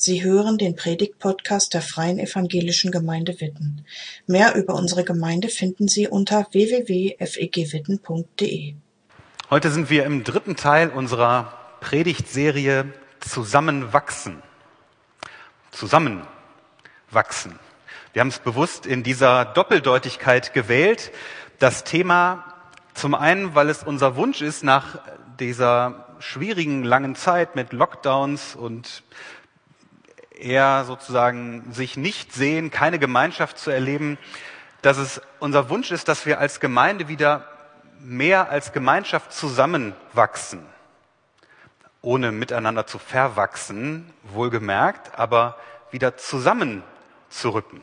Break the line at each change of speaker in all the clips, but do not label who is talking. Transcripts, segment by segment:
Sie hören den Predigt-Podcast der Freien Evangelischen Gemeinde Witten. Mehr über unsere Gemeinde finden Sie unter www.fegwitten.de.
Heute sind wir im dritten Teil unserer Predigtserie Zusammenwachsen. Zusammenwachsen. Wir haben es bewusst in dieser Doppeldeutigkeit gewählt. Das Thema zum einen, weil es unser Wunsch ist, nach dieser schwierigen langen Zeit mit Lockdowns und eher sozusagen sich nicht sehen, keine Gemeinschaft zu erleben, dass es unser Wunsch ist, dass wir als Gemeinde wieder mehr als Gemeinschaft zusammenwachsen, ohne miteinander zu verwachsen, wohlgemerkt, aber wieder zusammenzurücken.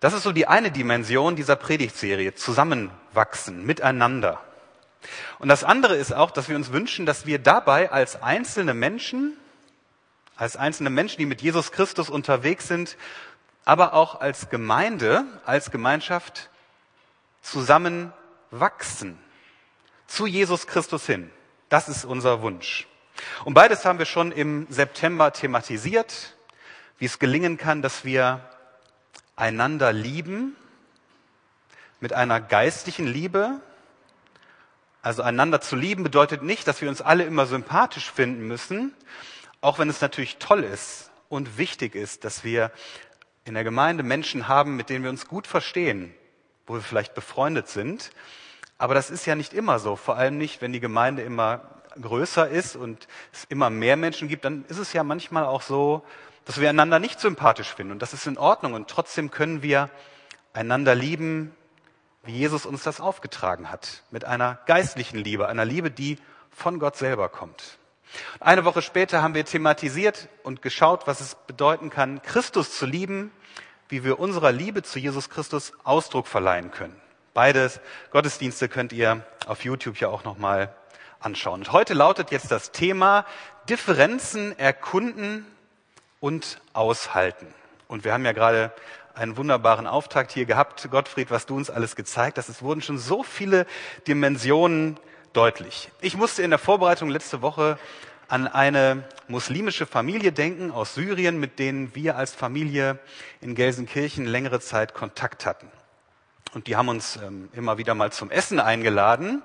Das ist so die eine Dimension dieser Predigtserie, zusammenwachsen, miteinander. Und das andere ist auch, dass wir uns wünschen, dass wir dabei als einzelne Menschen als einzelne Menschen, die mit Jesus Christus unterwegs sind, aber auch als Gemeinde, als Gemeinschaft zusammen wachsen zu Jesus Christus hin. Das ist unser Wunsch. Und beides haben wir schon im September thematisiert, wie es gelingen kann, dass wir einander lieben mit einer geistlichen Liebe. Also einander zu lieben bedeutet nicht, dass wir uns alle immer sympathisch finden müssen, auch wenn es natürlich toll ist und wichtig ist, dass wir in der Gemeinde Menschen haben, mit denen wir uns gut verstehen, wo wir vielleicht befreundet sind. Aber das ist ja nicht immer so, vor allem nicht, wenn die Gemeinde immer größer ist und es immer mehr Menschen gibt, dann ist es ja manchmal auch so, dass wir einander nicht sympathisch finden. Und das ist in Ordnung. Und trotzdem können wir einander lieben, wie Jesus uns das aufgetragen hat. Mit einer geistlichen Liebe, einer Liebe, die von Gott selber kommt. Eine Woche später haben wir thematisiert und geschaut, was es bedeuten kann, Christus zu lieben, wie wir unserer Liebe zu Jesus Christus Ausdruck verleihen können. Beides Gottesdienste könnt ihr auf YouTube ja auch nochmal anschauen. Und heute lautet jetzt das Thema Differenzen erkunden und aushalten. Und wir haben ja gerade einen wunderbaren Auftakt hier gehabt, Gottfried, was du uns alles gezeigt hast. Es wurden schon so viele Dimensionen deutlich. Ich musste in der Vorbereitung letzte Woche an eine muslimische Familie denken aus Syrien, mit denen wir als Familie in Gelsenkirchen längere Zeit Kontakt hatten. Und die haben uns ähm, immer wieder mal zum Essen eingeladen.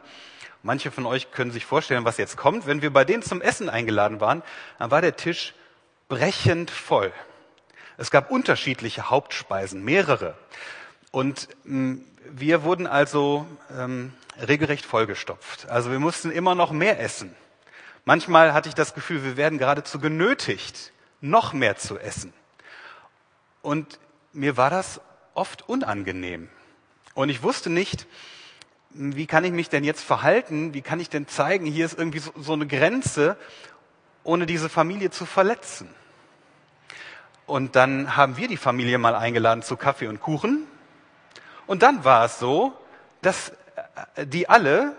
Manche von euch können sich vorstellen, was jetzt kommt. Wenn wir bei denen zum Essen eingeladen waren, dann war der Tisch brechend voll. Es gab unterschiedliche Hauptspeisen, mehrere. Und ähm, wir wurden also ähm, regelrecht vollgestopft. Also wir mussten immer noch mehr essen. Manchmal hatte ich das Gefühl, wir werden geradezu genötigt, noch mehr zu essen. Und mir war das oft unangenehm. Und ich wusste nicht, wie kann ich mich denn jetzt verhalten? Wie kann ich denn zeigen, hier ist irgendwie so, so eine Grenze, ohne diese Familie zu verletzen? Und dann haben wir die Familie mal eingeladen zu Kaffee und Kuchen. Und dann war es so, dass die alle,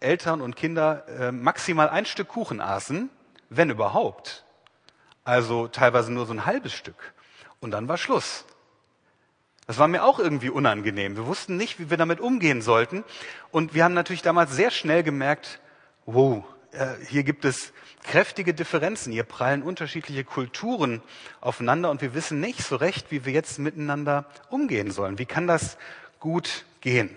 Eltern und Kinder, äh, maximal ein Stück Kuchen aßen, wenn überhaupt. Also teilweise nur so ein halbes Stück. Und dann war Schluss. Das war mir auch irgendwie unangenehm. Wir wussten nicht, wie wir damit umgehen sollten. Und wir haben natürlich damals sehr schnell gemerkt, wow, äh, hier gibt es kräftige Differenzen. Hier prallen unterschiedliche Kulturen aufeinander und wir wissen nicht so recht, wie wir jetzt miteinander umgehen sollen. Wie kann das gut gehen?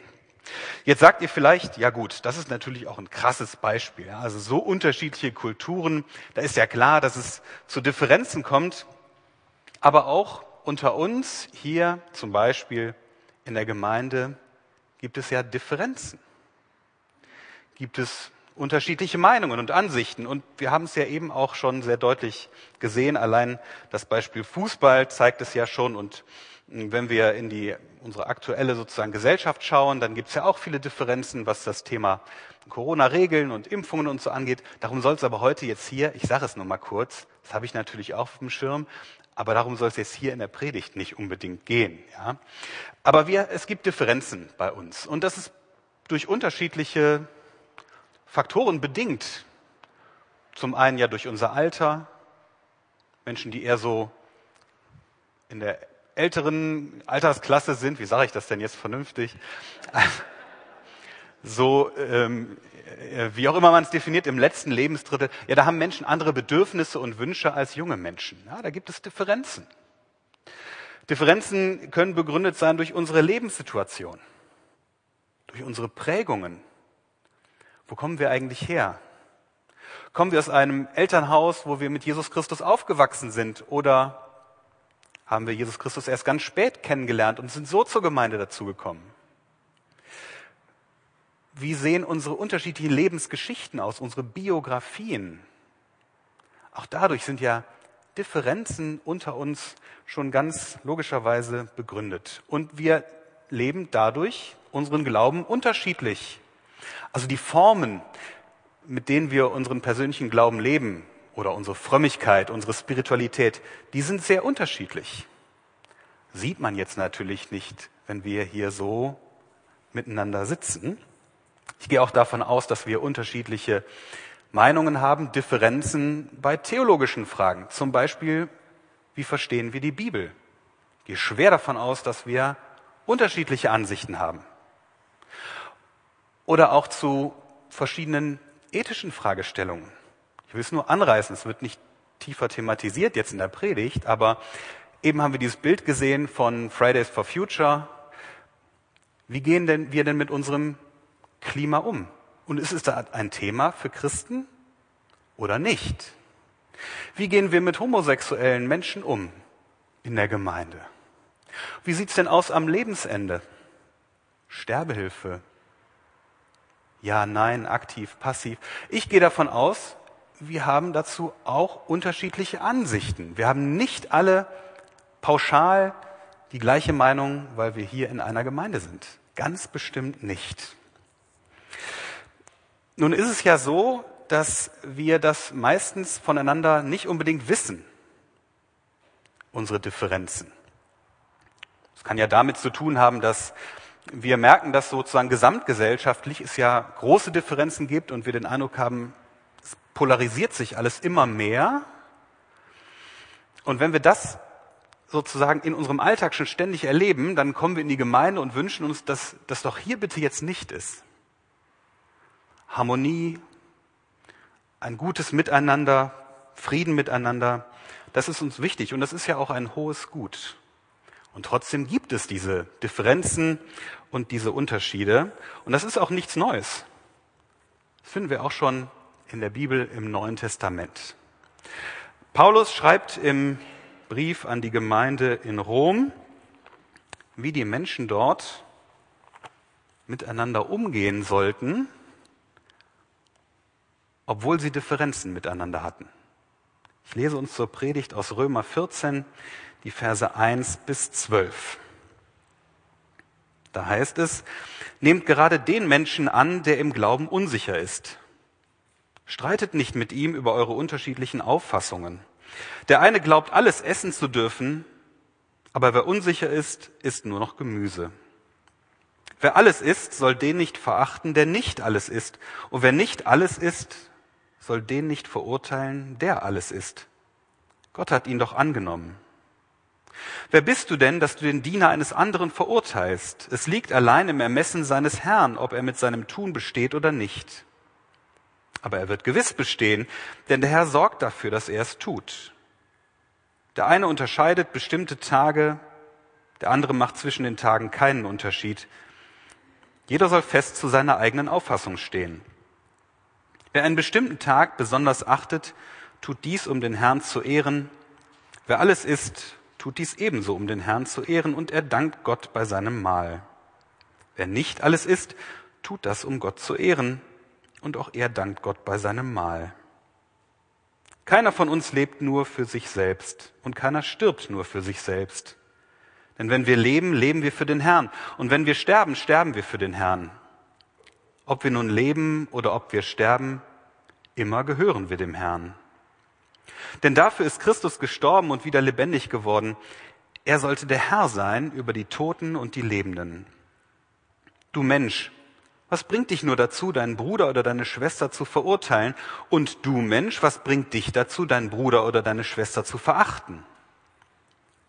Jetzt sagt ihr vielleicht, ja gut, das ist natürlich auch ein krasses Beispiel. Also so unterschiedliche Kulturen, da ist ja klar, dass es zu Differenzen kommt. Aber auch unter uns hier zum Beispiel in der Gemeinde gibt es ja Differenzen. Gibt es unterschiedliche Meinungen und Ansichten. Und wir haben es ja eben auch schon sehr deutlich gesehen. Allein das Beispiel Fußball zeigt es ja schon. Und wenn wir in die, unsere aktuelle sozusagen Gesellschaft schauen, dann gibt es ja auch viele Differenzen, was das Thema Corona-Regeln und Impfungen und so angeht. Darum soll es aber heute jetzt hier, ich sage es nur mal kurz, das habe ich natürlich auch auf dem Schirm, aber darum soll es jetzt hier in der Predigt nicht unbedingt gehen. Ja? Aber wir, es gibt Differenzen bei uns und das ist durch unterschiedliche Faktoren bedingt. Zum einen ja durch unser Alter, Menschen, die eher so in der älteren Altersklasse sind, wie sage ich das denn jetzt vernünftig? so, ähm, äh, wie auch immer man es definiert, im letzten Lebensdrittel, ja, da haben Menschen andere Bedürfnisse und Wünsche als junge Menschen. Ja, da gibt es Differenzen. Differenzen können begründet sein durch unsere Lebenssituation, durch unsere Prägungen. Wo kommen wir eigentlich her? Kommen wir aus einem Elternhaus, wo wir mit Jesus Christus aufgewachsen sind? Oder haben wir Jesus Christus erst ganz spät kennengelernt und sind so zur Gemeinde dazugekommen? Wie sehen unsere unterschiedlichen Lebensgeschichten aus, unsere Biografien? Auch dadurch sind ja Differenzen unter uns schon ganz logischerweise begründet. Und wir leben dadurch unseren Glauben unterschiedlich. Also die Formen, mit denen wir unseren persönlichen Glauben leben oder unsere Frömmigkeit, unsere Spiritualität, die sind sehr unterschiedlich. Sieht man jetzt natürlich nicht, wenn wir hier so miteinander sitzen. Ich gehe auch davon aus, dass wir unterschiedliche Meinungen haben, Differenzen bei theologischen Fragen. Zum Beispiel, wie verstehen wir die Bibel? Ich gehe schwer davon aus, dass wir unterschiedliche Ansichten haben. Oder auch zu verschiedenen ethischen Fragestellungen. Ich will es nur anreißen, es wird nicht tiefer thematisiert jetzt in der Predigt, aber eben haben wir dieses Bild gesehen von Fridays for Future. Wie gehen denn wir denn mit unserem Klima um? Und ist es da ein Thema für Christen oder nicht? Wie gehen wir mit homosexuellen Menschen um in der Gemeinde? Wie sieht's denn aus am Lebensende? Sterbehilfe? Ja, nein, aktiv, passiv. Ich gehe davon aus, wir haben dazu auch unterschiedliche Ansichten. Wir haben nicht alle pauschal die gleiche Meinung, weil wir hier in einer Gemeinde sind. Ganz bestimmt nicht. Nun ist es ja so, dass wir das meistens voneinander nicht unbedingt wissen, unsere Differenzen. Es kann ja damit zu tun haben, dass wir merken, dass sozusagen gesamtgesellschaftlich es ja große Differenzen gibt und wir den Eindruck haben, es polarisiert sich alles immer mehr. Und wenn wir das sozusagen in unserem Alltag schon ständig erleben, dann kommen wir in die Gemeinde und wünschen uns, dass das doch hier bitte jetzt nicht ist. Harmonie, ein gutes Miteinander, Frieden miteinander, das ist uns wichtig und das ist ja auch ein hohes Gut. Und trotzdem gibt es diese Differenzen und diese Unterschiede und das ist auch nichts Neues. Das finden wir auch schon in der Bibel im Neuen Testament. Paulus schreibt im Brief an die Gemeinde in Rom, wie die Menschen dort miteinander umgehen sollten, obwohl sie Differenzen miteinander hatten. Ich lese uns zur Predigt aus Römer 14, die Verse 1 bis 12. Da heißt es, nehmt gerade den Menschen an, der im Glauben unsicher ist. Streitet nicht mit ihm über eure unterschiedlichen Auffassungen. Der eine glaubt, alles essen zu dürfen, aber wer unsicher ist, isst nur noch Gemüse. Wer alles isst, soll den nicht verachten, der nicht alles isst. Und wer nicht alles isst, soll den nicht verurteilen, der alles ist. Gott hat ihn doch angenommen. Wer bist du denn, dass du den Diener eines anderen verurteilst? Es liegt allein im Ermessen seines Herrn, ob er mit seinem Tun besteht oder nicht. Aber er wird gewiss bestehen, denn der Herr sorgt dafür, dass er es tut. Der eine unterscheidet bestimmte Tage, der andere macht zwischen den Tagen keinen Unterschied. Jeder soll fest zu seiner eigenen Auffassung stehen. Wer einen bestimmten Tag besonders achtet, tut dies, um den Herrn zu ehren. Wer alles isst, tut dies ebenso, um den Herrn zu ehren, und er dankt Gott bei seinem Mahl. Wer nicht alles isst, tut das, um Gott zu ehren, und auch er dankt Gott bei seinem Mahl. Keiner von uns lebt nur für sich selbst, und keiner stirbt nur für sich selbst. Denn wenn wir leben, leben wir für den Herrn, und wenn wir sterben, sterben wir für den Herrn. Ob wir nun leben oder ob wir sterben, immer gehören wir dem Herrn. Denn dafür ist Christus gestorben und wieder lebendig geworden. Er sollte der Herr sein über die Toten und die Lebenden. Du Mensch, was bringt dich nur dazu, deinen Bruder oder deine Schwester zu verurteilen? Und du Mensch, was bringt dich dazu, deinen Bruder oder deine Schwester zu verachten?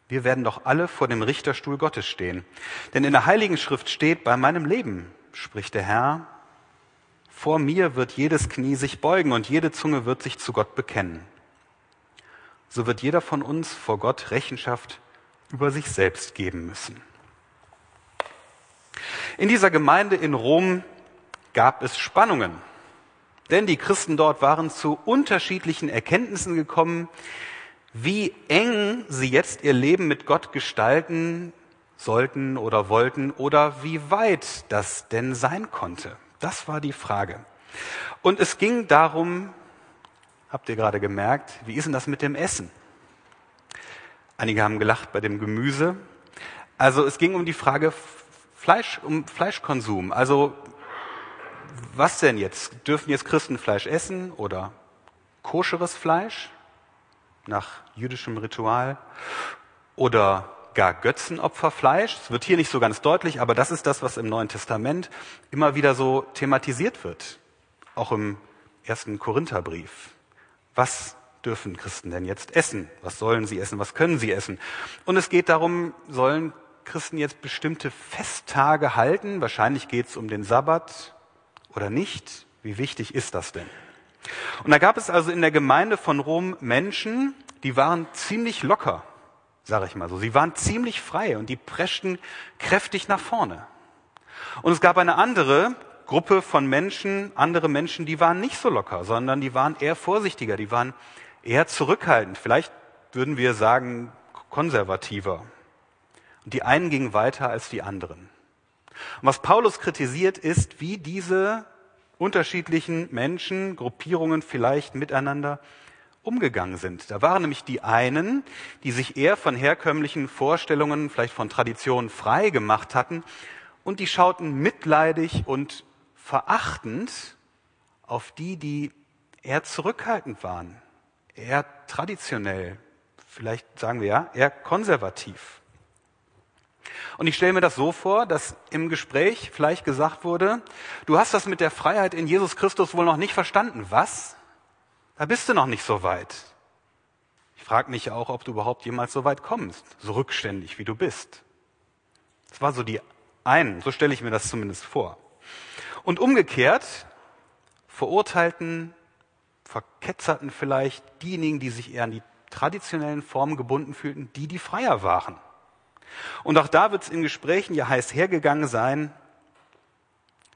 Wir werden doch alle vor dem Richterstuhl Gottes stehen. Denn in der Heiligen Schrift steht, bei meinem Leben, spricht der Herr, Vor mir wird jedes Knie sich beugen und jede Zunge wird sich zu Gott bekennen. So wird jeder von uns vor Gott Rechenschaft über sich selbst geben müssen. In dieser Gemeinde in Rom gab es Spannungen, denn die Christen dort waren zu unterschiedlichen Erkenntnissen gekommen, wie eng sie jetzt ihr Leben mit Gott gestalten sollten oder wollten oder wie weit das denn sein konnte. Das war die Frage. Und es ging darum, habt ihr gerade gemerkt, wie ist denn das mit dem Essen? Einige haben gelacht bei dem Gemüse. Also es ging um die Frage Fleisch, um Fleischkonsum. Also was denn jetzt? Dürfen jetzt Christen Fleisch essen oder koscheres Fleisch nach jüdischem Ritual oder gar Götzenopferfleisch? Es wird hier nicht so ganz deutlich, aber das ist das, was im Neuen Testament immer wieder so thematisiert wird. Auch im ersten Korintherbrief. Was dürfen Christen denn jetzt essen? Was sollen sie essen? Was können sie essen? Und es geht darum, sollen Christen jetzt bestimmte Festtage halten? Wahrscheinlich geht es um den Sabbat oder nicht. Wie wichtig ist das denn? Und da gab es also in der Gemeinde von Rom Menschen, die waren ziemlich locker, sage ich mal so. Sie waren ziemlich frei und die preschten kräftig nach vorne. Und es gab eine andere Gruppe von Menschen, andere Menschen, die waren nicht so locker, sondern die waren eher vorsichtiger, die waren eher zurückhaltend. Vielleicht würden wir sagen konservativer. Und die einen gingen weiter als die anderen. Und was Paulus kritisiert, ist, wie diese unterschiedlichen Menschen, Gruppierungen vielleicht miteinander umgegangen sind. Da waren nämlich die einen, die sich eher von herkömmlichen Vorstellungen, vielleicht von Traditionen frei gemacht hatten und die schauten mitleidig und verachtend auf die, die eher zurückhaltend waren, eher traditionell, vielleicht sagen wir ja, eher konservativ. Und ich stelle mir das so vor, dass im Gespräch vielleicht gesagt wurde, du hast das mit der Freiheit in Jesus Christus wohl noch nicht verstanden. Was? Da bist du noch nicht so weit. Ich frage mich auch, ob du überhaupt jemals so weit kommst, so rückständig wie du bist. Das war so die einen, so stelle ich mir das zumindest vor. Und umgekehrt verurteilten, verketzerten vielleicht diejenigen, die sich eher an die traditionellen Formen gebunden fühlten, die, die freier waren. Und auch da wird es in Gesprächen ja heiß hergegangen sein,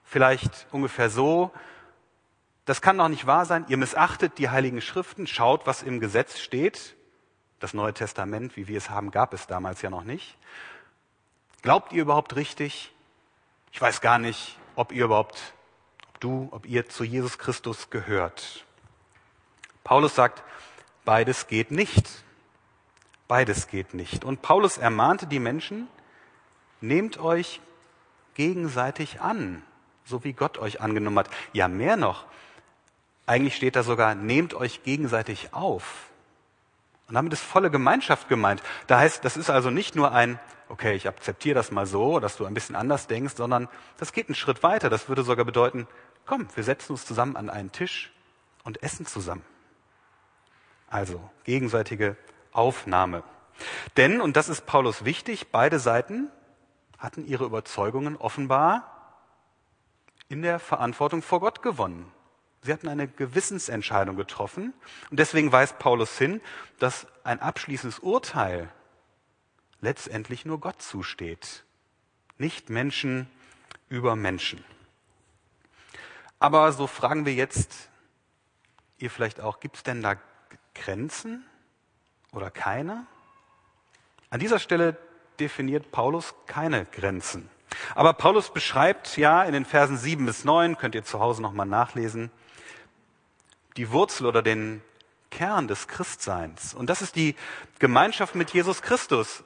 vielleicht ungefähr so, das kann doch nicht wahr sein, ihr missachtet die heiligen Schriften, schaut, was im Gesetz steht. Das Neue Testament, wie wir es haben, gab es damals ja noch nicht. Glaubt ihr überhaupt richtig? Ich weiß gar nicht, ob ihr überhaupt, ob du, ob ihr zu Jesus Christus gehört. Paulus sagt, beides geht nicht. Beides geht nicht. Und Paulus ermahnte die Menschen, nehmt euch gegenseitig an, so wie Gott euch angenommen hat. Ja, mehr noch. Eigentlich steht da sogar, nehmt euch gegenseitig auf. Und damit ist volle Gemeinschaft gemeint. Da heißt, das ist also nicht nur ein, okay, ich akzeptiere das mal so, dass du ein bisschen anders denkst, sondern das geht einen Schritt weiter. Das würde sogar bedeuten, komm, wir setzen uns zusammen an einen Tisch und essen zusammen. Also gegenseitige Aufnahme. Denn, und das ist Paulus wichtig, beide Seiten hatten ihre Überzeugungen offenbar in der Verantwortung vor Gott gewonnen. Sie hatten eine Gewissensentscheidung getroffen und deswegen weist Paulus hin, dass ein abschließendes Urteil letztendlich nur Gott zusteht, nicht Menschen über Menschen. Aber so fragen wir jetzt, ihr vielleicht auch, gibt es denn da Grenzen oder keine? An dieser Stelle definiert Paulus keine Grenzen. Aber Paulus beschreibt ja in den Versen 7 bis 9, könnt ihr zu Hause nochmal nachlesen, die Wurzel oder den Kern des Christseins. Und das ist die Gemeinschaft mit Jesus Christus,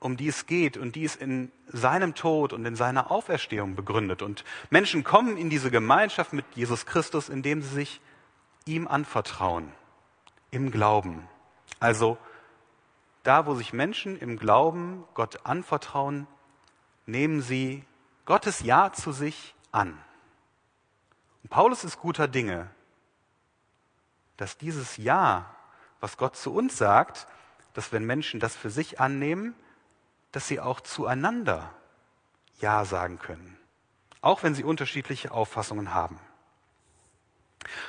um die es geht und die ist in seinem Tod und in seiner Auferstehung begründet. Und Menschen kommen in diese Gemeinschaft mit Jesus Christus, indem sie sich ihm anvertrauen, im Glauben. Also da, wo sich Menschen im Glauben Gott anvertrauen, nehmen sie Gottes Ja zu sich an. Und Paulus ist guter Dinge, dass dieses Ja, was Gott zu uns sagt, dass wenn Menschen das für sich annehmen, dass sie auch zueinander Ja sagen können, auch wenn sie unterschiedliche Auffassungen haben.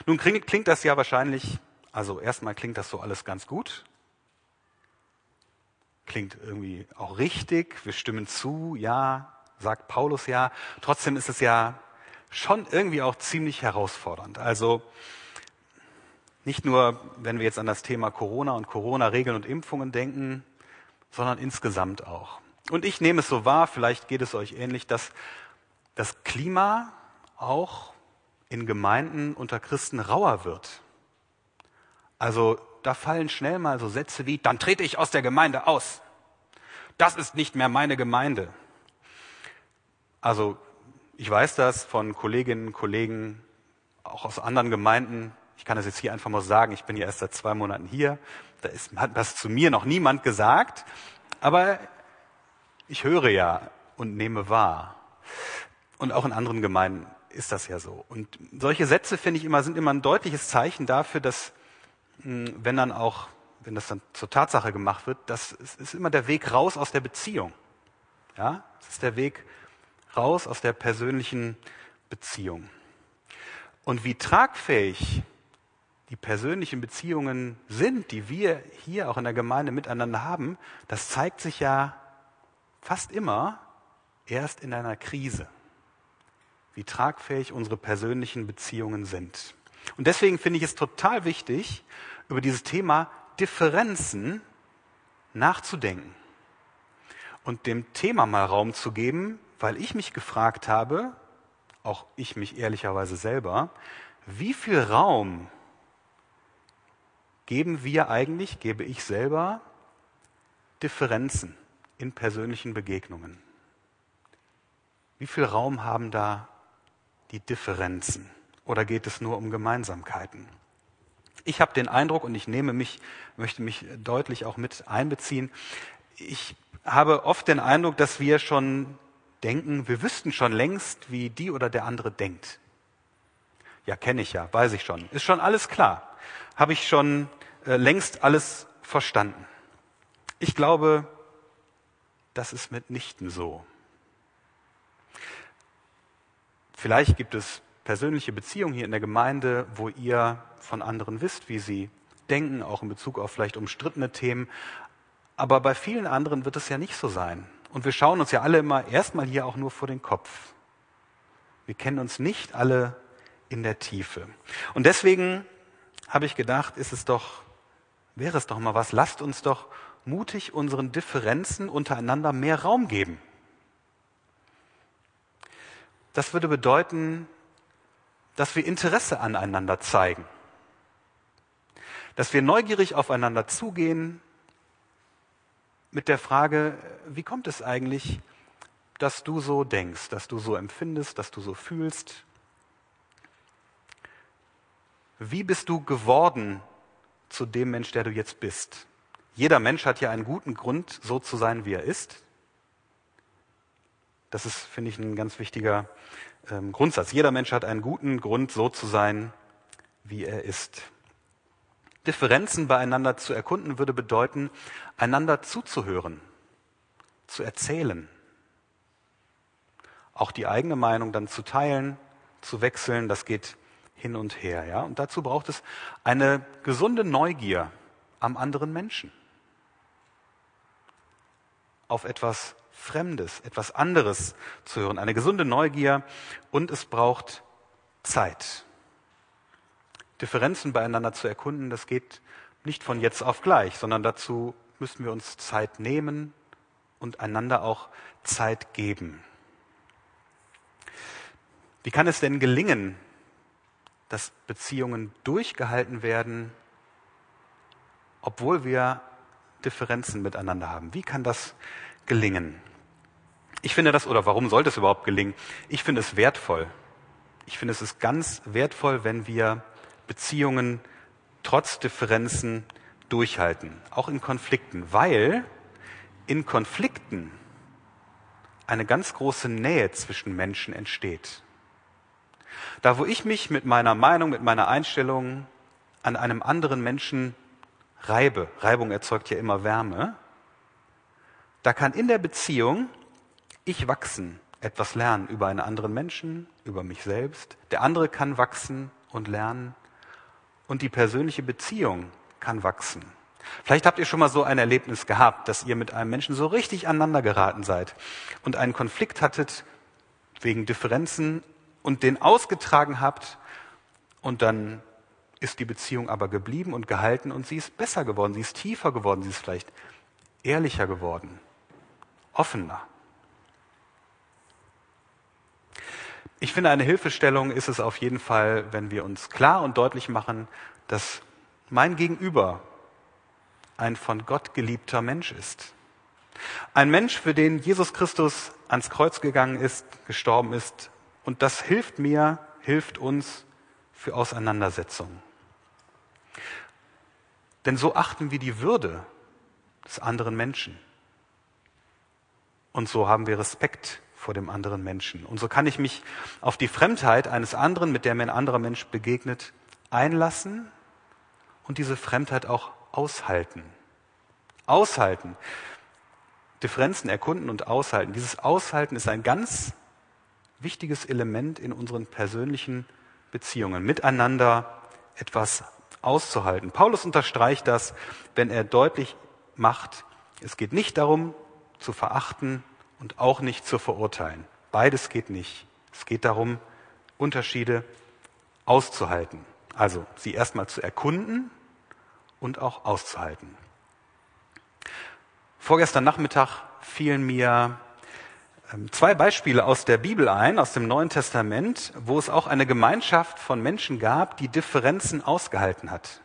Nun klingt, das ja wahrscheinlich, also erstmal klingt das so alles ganz gut. Klingt irgendwie auch richtig. Wir stimmen zu, ja, sagt Paulus ja. Trotzdem ist es ja schon irgendwie auch ziemlich herausfordernd. Also nicht nur, wenn wir jetzt an das Thema Corona und Corona-Regeln und Impfungen denken, sondern insgesamt auch. Und ich nehme es so wahr, vielleicht geht es euch ähnlich, dass das Klima auch in Gemeinden unter Christen rauer wird. Also da fallen schnell mal so Sätze wie, dann trete ich aus der Gemeinde aus. Das ist nicht mehr meine Gemeinde. Also ich weiß das von Kolleginnen und Kollegen, auch aus anderen Gemeinden. Ich kann das jetzt hier einfach mal sagen, ich bin ja erst seit zwei Monaten hier. Da ist, hat das zu mir noch niemand gesagt. Aber ich höre ja und nehme wahr. Und auch in anderen Gemeinden ist das ja so. Und solche Sätze, finde ich immer, sind immer ein deutliches Zeichen dafür, dass, hm, wenn dann auch, wenn das dann zur Tatsache gemacht wird, das ist immer der Weg raus aus der Beziehung. Ja, es ist der Weg raus aus der persönlichen Beziehung. Und wie tragfähig die persönlichen Beziehungen sind, die wir hier auch in der Gemeinde miteinander haben, das zeigt sich ja fast immer erst in einer Krise, wie tragfähig unsere persönlichen Beziehungen sind. Und deswegen finde ich es total wichtig, über dieses Thema Differenzen nachzudenken und dem Thema mal Raum zu geben, weil ich mich gefragt habe, auch ich mich ehrlicherweise selber, wie viel Raum geben wir eigentlich, gebe ich selber, Differenzen in persönlichen Begegnungen? Wie viel Raum haben da die Differenzen? Oder geht es nur um Gemeinsamkeiten? Ich habe den Eindruck, und ich nehme mich, möchte mich deutlich auch mit einbeziehen, ich habe oft den Eindruck, dass wir schon denken, wir wüssten schon längst, wie die oder der andere denkt. Ja, kenne ich ja, weiß ich schon. Ist schon alles klar. Habe ich schon längst alles verstanden. Ich glaube, das ist mitnichten so. Vielleicht gibt es persönliche Beziehungen hier in der Gemeinde, wo ihr von anderen wisst, wie sie denken, auch in Bezug auf vielleicht umstrittene Themen. Aber bei vielen anderen wird es ja nicht so sein. Und wir schauen uns ja alle immer erstmal hier auch nur vor den Kopf. Wir kennen uns nicht alle in der Tiefe. Und deswegen habe ich gedacht, ist es doch, wäre es doch mal was, lasst uns doch mutig unseren Differenzen untereinander mehr Raum geben. Das würde bedeuten, dass wir Interesse aneinander zeigen, dass wir neugierig aufeinander zugehen mit der Frage, wie kommt es eigentlich, dass du so denkst, dass du so empfindest, dass du so fühlst? Wie bist du geworden zu dem Mensch, der du jetzt bist? Jeder Mensch hat ja einen guten Grund, so zu sein, wie er ist. Das ist, finde ich, ein ganz wichtiger ähm, Grundsatz. Jeder Mensch hat einen guten Grund, so zu sein, wie er ist. Differenzen beieinander zu erkunden würde bedeuten, einander zuzuhören, zu erzählen, auch die eigene Meinung dann zu teilen, zu wechseln, das geht hin und her, ja. Und dazu braucht es eine gesunde Neugier am anderen Menschen, auf etwas Fremdes, etwas anderes zu hören, eine gesunde Neugier und es braucht Zeit. Differenzen beieinander zu erkunden, das geht nicht von jetzt auf gleich, sondern dazu müssen wir uns Zeit nehmen und einander auch Zeit geben. Wie kann es denn gelingen, dass Beziehungen durchgehalten werden, obwohl wir Differenzen miteinander haben? Wie kann das gelingen? Ich finde das, oder warum sollte es überhaupt gelingen? Ich finde es wertvoll. Ich finde es ist ganz wertvoll, wenn wir Beziehungen trotz Differenzen durchhalten, auch in Konflikten, weil in Konflikten eine ganz große Nähe zwischen Menschen entsteht. Da, wo ich mich mit meiner Meinung, mit meiner Einstellung an einem anderen Menschen reibe, Reibung erzeugt ja immer Wärme, da kann in der Beziehung ich wachsen, etwas lernen über einen anderen Menschen, über mich selbst. Der andere kann wachsen und lernen und die persönliche Beziehung kann wachsen. Vielleicht habt ihr schon mal so ein Erlebnis gehabt, dass ihr mit einem Menschen so richtig aneinander geraten seid und einen Konflikt hattet wegen Differenzen und den ausgetragen habt und dann ist die Beziehung aber geblieben und gehalten und sie ist besser geworden, sie ist tiefer geworden, sie ist vielleicht ehrlicher geworden, offener. Ich finde, eine Hilfestellung ist es auf jeden Fall, wenn wir uns klar und deutlich machen, dass mein Gegenüber ein von Gott geliebter Mensch ist. Ein Mensch, für den Jesus Christus ans Kreuz gegangen ist, gestorben ist. Und das hilft mir, hilft uns für Auseinandersetzungen. Denn so achten wir die Würde des anderen Menschen. Und so haben wir Respekt vor dem anderen Menschen. Und so kann ich mich auf die Fremdheit eines anderen, mit der mir ein anderer Mensch begegnet, einlassen und diese Fremdheit auch aushalten. Aushalten. Differenzen erkunden und aushalten. Dieses Aushalten ist ein ganz wichtiges Element in unseren persönlichen Beziehungen, miteinander etwas auszuhalten. Paulus unterstreicht das, wenn er deutlich macht, es geht nicht darum, zu verachten, und auch nicht zu verurteilen. Beides geht nicht. Es geht darum, Unterschiede auszuhalten. Also sie erstmal zu erkunden und auch auszuhalten. Vorgestern Nachmittag fielen mir zwei Beispiele aus der Bibel ein, aus dem Neuen Testament, wo es auch eine Gemeinschaft von Menschen gab, die Differenzen ausgehalten hat.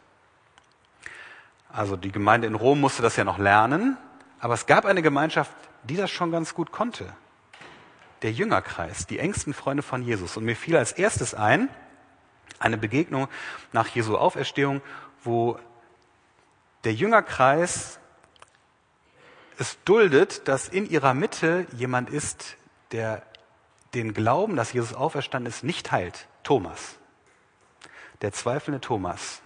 Also die Gemeinde in Rom musste das ja noch lernen, aber es gab eine Gemeinschaft, die das schon ganz gut konnte. Der Jüngerkreis, die engsten Freunde von Jesus. Und mir fiel als erstes ein, eine Begegnung nach Jesu Auferstehung, wo der Jüngerkreis es duldet, dass in ihrer Mitte jemand ist, der den Glauben, dass Jesus auferstanden ist, nicht teilt. Thomas. Der zweifelnde Thomas.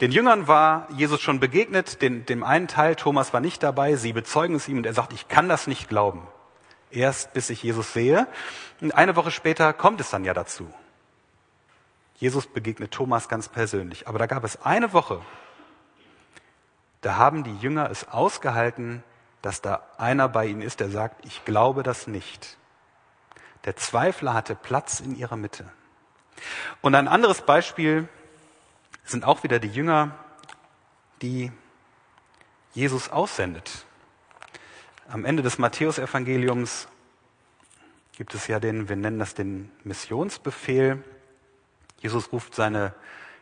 Den Jüngern war Jesus schon begegnet, den, dem einen Teil, Thomas war nicht dabei, sie bezeugen es ihm und er sagt, ich kann das nicht glauben. Erst bis ich Jesus sehe. Und eine Woche später kommt es dann ja dazu. Jesus begegnet Thomas ganz persönlich. Aber da gab es eine Woche, da haben die Jünger es ausgehalten, dass da einer bei ihnen ist, der sagt, ich glaube das nicht. Der Zweifler hatte Platz in ihrer Mitte. Und ein anderes Beispiel sind auch wieder die Jünger, die Jesus aussendet. Am Ende des Matthäusevangeliums gibt es ja den, wir nennen das den Missionsbefehl. Jesus ruft seine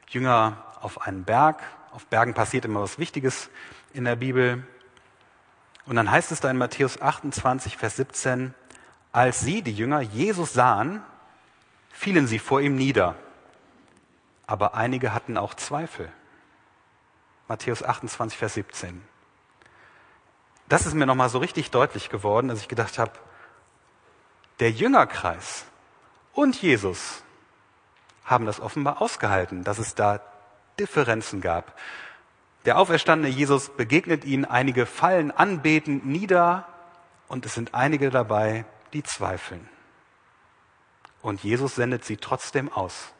Jünger auf einen Berg. Auf Bergen passiert immer was Wichtiges in der Bibel. Und dann heißt es da in Matthäus 28, Vers 17, als sie, die Jünger, Jesus sahen, fielen sie vor ihm nieder aber einige hatten auch Zweifel. Matthäus 28, Vers 17. Das ist mir nochmal so richtig deutlich geworden, dass ich gedacht habe, der Jüngerkreis und Jesus haben das offenbar ausgehalten, dass es da Differenzen gab. Der auferstandene Jesus begegnet ihnen, einige fallen anbetend nieder und es sind einige dabei, die zweifeln. Und Jesus sendet sie trotzdem aus.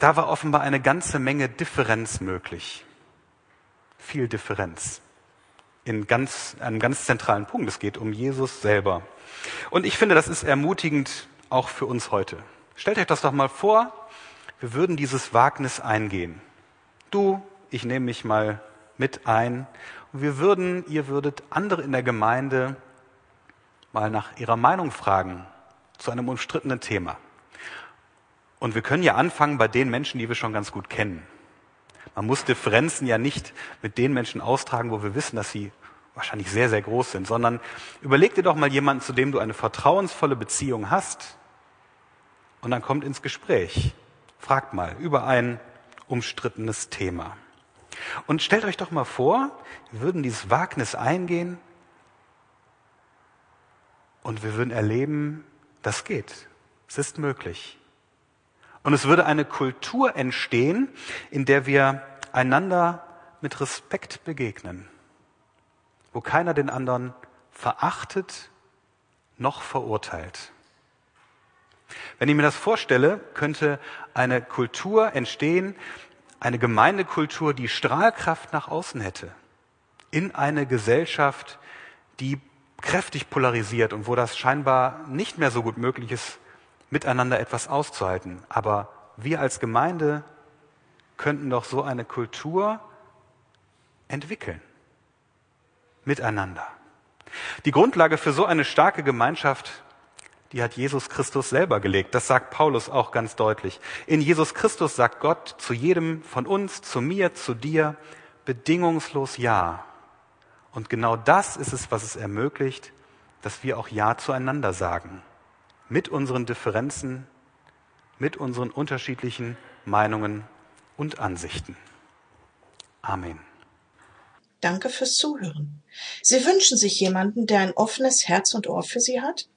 Da war offenbar eine ganze Menge Differenz möglich. Viel Differenz. In ganz, einem ganz zentralen Punkt. Es geht um Jesus selber. Und ich finde, das ist ermutigend auch für uns heute. Stellt euch das doch mal vor, wir würden dieses Wagnis eingehen. Du, ich nehme mich mal mit ein. Und wir würden, ihr würdet andere in der Gemeinde mal nach ihrer Meinung fragen zu einem umstrittenen Thema. Und wir können ja anfangen bei den Menschen, die wir schon ganz gut kennen. Man muss Differenzen ja nicht mit den Menschen austragen, wo wir wissen, dass sie wahrscheinlich sehr, sehr groß sind, sondern überleg dir doch mal jemanden, zu dem du eine vertrauensvolle Beziehung hast und dann kommt ins Gespräch. Fragt mal über ein umstrittenes Thema. Und stellt euch doch mal vor, wir würden dieses Wagnis eingehen und wir würden erleben, das geht. Es ist möglich. Und es würde eine Kultur entstehen, in der wir einander mit Respekt begegnen, wo keiner den anderen verachtet noch verurteilt. Wenn ich mir das vorstelle, könnte eine Kultur entstehen, eine Gemeindekultur, die Strahlkraft nach außen hätte, in eine Gesellschaft, die kräftig polarisiert und wo das scheinbar nicht mehr so gut möglich ist, miteinander etwas auszuhalten. Aber wir als Gemeinde könnten doch so eine Kultur entwickeln. Miteinander. Die Grundlage für so eine starke Gemeinschaft, die hat Jesus Christus selber gelegt. Das sagt Paulus auch ganz deutlich. In Jesus Christus sagt Gott zu jedem von uns, zu mir, zu dir, bedingungslos Ja. Und genau das ist es, was es ermöglicht, dass wir auch Ja zueinander sagen. Mit unseren Differenzen, mit unseren unterschiedlichen Meinungen und Ansichten. Amen.
Danke fürs Zuhören. Sie wünschen sich jemanden, der ein offenes Herz und Ohr für Sie hat?